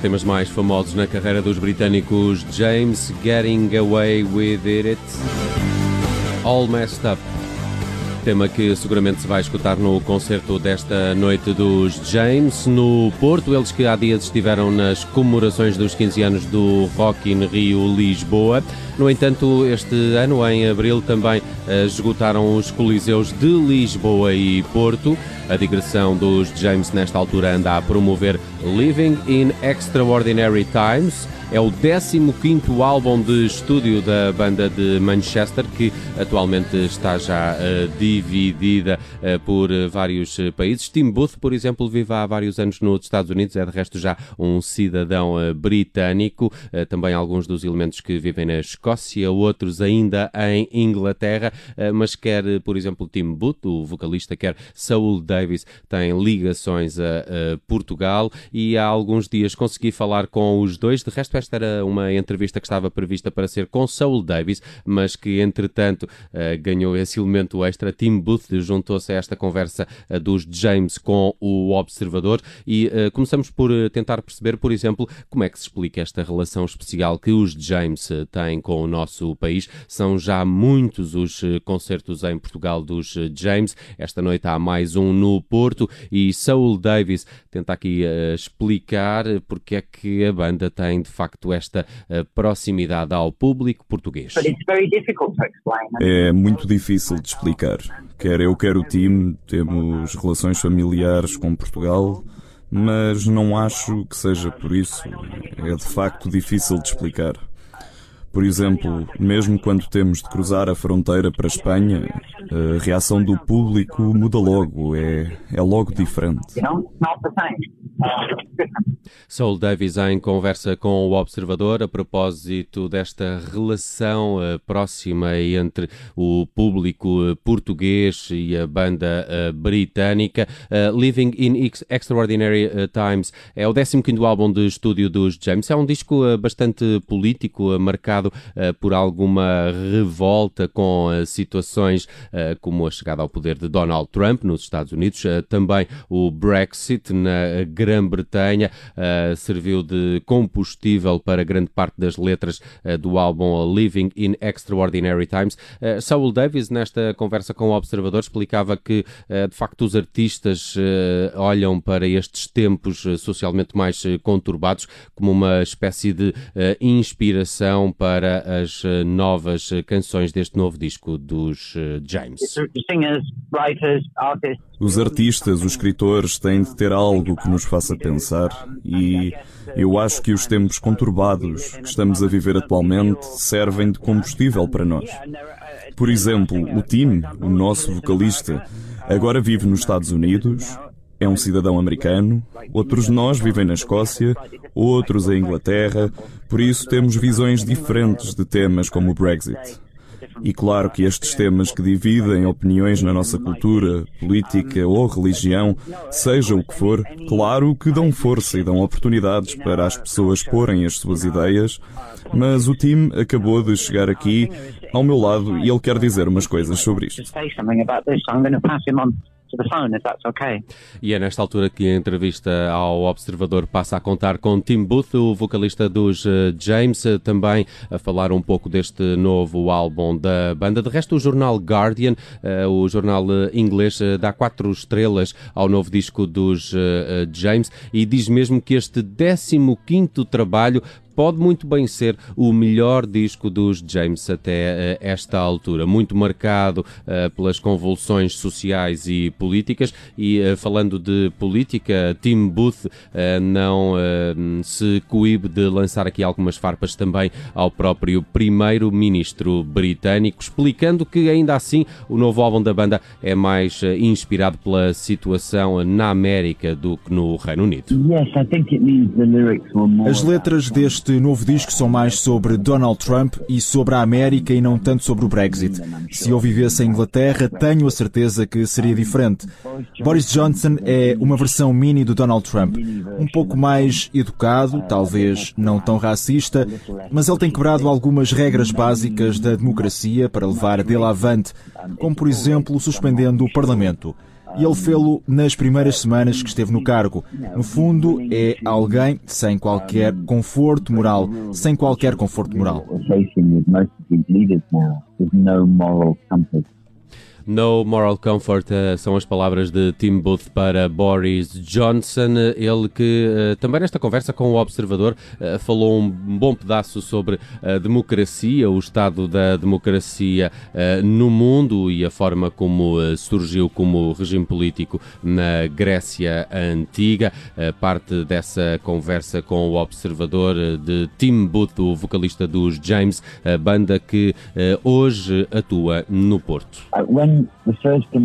temas mais famosos na carreira dos britânicos James, Getting Away With It, All Messed Up. Tema que seguramente se vai escutar no concerto desta noite dos James no Porto. Eles que há dias estiveram nas comemorações dos 15 anos do Rock in Rio Lisboa. No entanto, este ano, em abril, também eh, esgotaram os Coliseus de Lisboa e Porto. A digressão dos James, nesta altura, anda a promover Living in Extraordinary Times. É o 15 álbum de estúdio da banda de Manchester, que atualmente está já uh, dividida uh, por uh, vários países. Tim Booth, por exemplo, vive há vários anos nos Estados Unidos, é de resto já um cidadão britânico. também alguns dos elementos que vivem na Escócia, outros ainda em Inglaterra, mas quer, por exemplo, Tim Booth, o vocalista, quer Saul Davis, tem ligações a, Portugal e há alguns dias consegui falar com os dois. De resto, esta era uma entrevista que estava prevista para ser com Saul Davis, mas que entretanto eh, ganhou esse elemento extra. Tim Booth juntou-se a esta conversa eh, dos James com o Observador e eh, começamos por tentar perceber, por exemplo, como é que se explica esta relação especial que os James têm com o nosso país. São já muitos os concertos em Portugal dos James. Esta noite há mais um no Porto e Saul Davis tenta aqui explicar porque é que a banda tem de facto esta eh, proximidade ao público português. É muito difícil de explicar. Quer eu, quer o time, temos relações familiares com Portugal, mas não acho que seja por isso. É de facto difícil de explicar. Por exemplo, mesmo quando temos de cruzar a fronteira para a Espanha, a reação do público muda logo, é, é logo diferente. Saul Davis em conversa com o Observador a propósito desta relação uh, próxima entre o público uh, português e a banda uh, britânica. Living in Extraordinary Times é o 15 álbum de estúdio dos James. É um disco bastante político, marcado por alguma revolta com situações como a chegada ao poder de Donald Trump nos Estados Unidos, também o Brexit na Grã-Bretanha serviu de combustível para grande parte das letras uh, do álbum Living in Extraordinary Times. Uh, Saul Davis, nesta conversa com o Observador, explicava que, de facto, os artistas olham para estes tempos socialmente mais conturbados como uma espécie de inspiração para as novas canções deste novo disco dos James. Os artistas, os escritores têm de ter algo que nos faça pensar e eu acho que os tempos conturbados que estamos a viver atualmente servem de combustível para nós. Por exemplo, o Tim, o nosso vocalista, agora vive nos Estados Unidos, é um cidadão americano, outros de nós vivem na Escócia, outros em Inglaterra, por isso temos visões diferentes de temas como o Brexit. E claro que estes temas que dividem opiniões na nossa cultura, política ou religião, seja o que for, claro que dão força e dão oportunidades para as pessoas porem as suas ideias, mas o time acabou de chegar aqui ao meu lado e ele quer dizer umas coisas sobre isto to the phone, if that's okay. E é nesta altura que a entrevista ao Observador passa a contar com Tim Booth, o vocalista dos eh, James, eh, também a falar um pouco deste novo álbum da banda. De resto, o jornal Guardian, eh, o jornal inglês, dá quatro estrelas ao novo disco dos James e diz mesmo que este 15º trabalho pode muito bem ser o melhor disco dos James até uh, esta altura, muito marcado uh, pelas convulsões sociais e políticas. E uh, falando de política, Tim Booth não se coíbe de lançar aqui algumas farpas também ao próprio primeiro-ministro britânico, explicando que ainda assim o novo álbum da banda é mais inspirado pela situação na América do que no Reino Unido. As letras deste este novo disco são mais sobre Donald Trump e sobre a América e não tanto sobre o Brexit. Se eu vivesse em Inglaterra, tenho a certeza que seria diferente. Boris Johnson é uma versão mini do Donald Trump. Um pouco mais educado, talvez não tão racista, mas ele tem quebrado algumas regras básicas da democracia para levar dele avante, como por exemplo suspendendo o Parlamento. E ele fê-lo nas primeiras semanas que esteve no cargo. No fundo, é alguém sem qualquer conforto moral, sem qualquer conforto moral. No moral comfort uh, são as palavras de Tim Booth para Boris Johnson. Ele que uh, também nesta conversa com o Observador uh, falou um bom pedaço sobre a democracia, o estado da democracia no mundo e a forma como surgiu como regime político na Grécia Antiga. parte dessa conversa com o Observador de Tim Booth, o vocalista dos James, a banda que hoje atua no Porto.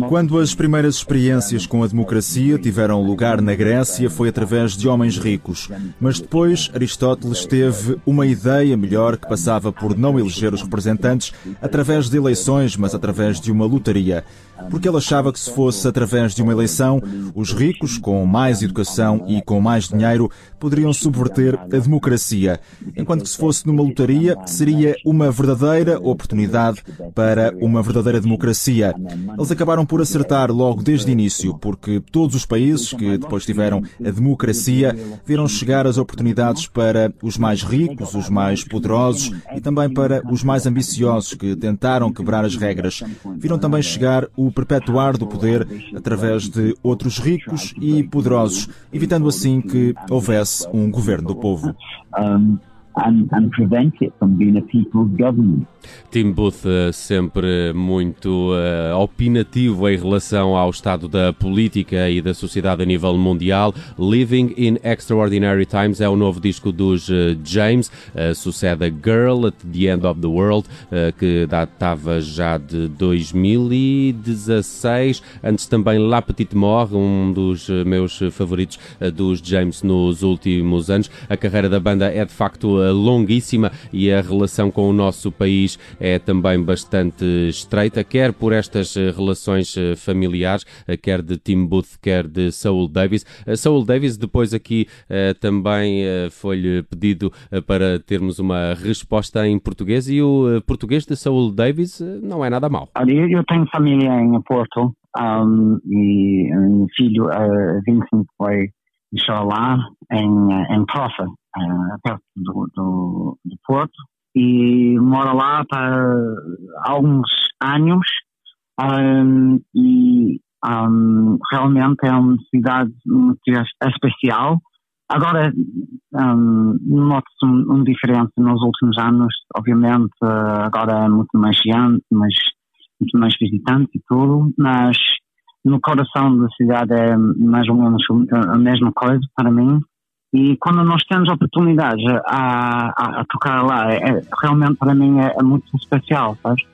Quando as primeiras experiências com a democracia tiveram lugar na Grécia, foi através de homens ricos. Mas depois Aristóteles teve uma ideia melhor que passava por não eleger os representantes através de eleições, mas através de uma lotaria porque ele achava que se fosse através de uma eleição, os ricos, com mais educação e com mais dinheiro, poderiam subverter a democracia, enquanto que se fosse numa lotaria, seria uma verdadeira oportunidade para uma verdadeira democracia. Eles acabaram por acertar logo desde o início, porque todos os países que depois tiveram a democracia viram chegar as oportunidades para os mais ricos, os mais poderosos e também para os mais ambiciosos que tentaram quebrar as regras. Viram também chegar o perpetuar do poder através de outros ricos e poderosos, evitando assim que houvesse um governo do povo. And, and prevent it from being a people's government. Tim Booth eh, sempre muito uh, opinativo em relação ao estado da política e da sociedade a nível mundial. Living in Extraordinary Times é o novo disco dos uh, James, uh, sucede a Girl at the End of the World, que datava já de 2016. Antes também La Petite Mort, um dos meus favoritos dos James nos últimos anos. A carreira da banda é de facto longuíssima e a relação com o nosso país é também bastante estreita, quer por estas eh, relações eh, familiares, eh, quer de Tim Booth, quer de Saul Davis. Saul Davis, depois aqui também foi-lhe pedido para termos uma resposta em português e o português de Saul Davis não é nada mau. Eu tenho família em Porto um, e um filho, uh, Vincent, foi lá em, em Profa, uh, perto do, do, do Porto e mora lá há alguns anos um, e um, realmente é uma cidade muito especial. Agora, um, noto-se um, um diferente nos últimos anos, obviamente, agora é muito mais gente, mas muito mais visitantes e tudo, mas no coração da cidade é mais ou menos a mesma coisa para mim. E quando nós temos oportunidades a, a, a tocar lá, é, realmente para mim é, é muito especial, sabes?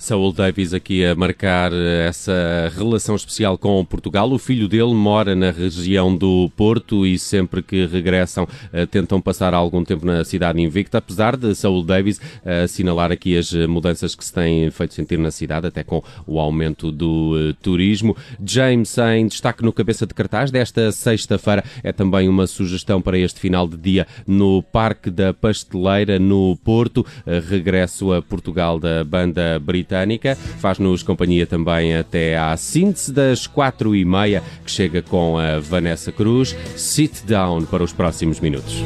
Saul Davis aqui a marcar eh, essa relação especial com Portugal. O filho dele mora na região do Porto e sempre que regressam eh, tentam passar algum tempo na cidade invicta, apesar de Saul Davis eh, assinalar aqui as mudanças que se têm feito sentir na cidade, até com o aumento do turismo. James em destaque no cabeça de cartaz desta sexta-feira é também uma sugestão para este final de dia no Parque da Pasteleira no Porto. Regresso a Portugal da banda britânica britânica. Faz-nos companhia também até à síntese das quatro e meia, que chega com a Vanessa Cruz. Sit down para os próximos minutos.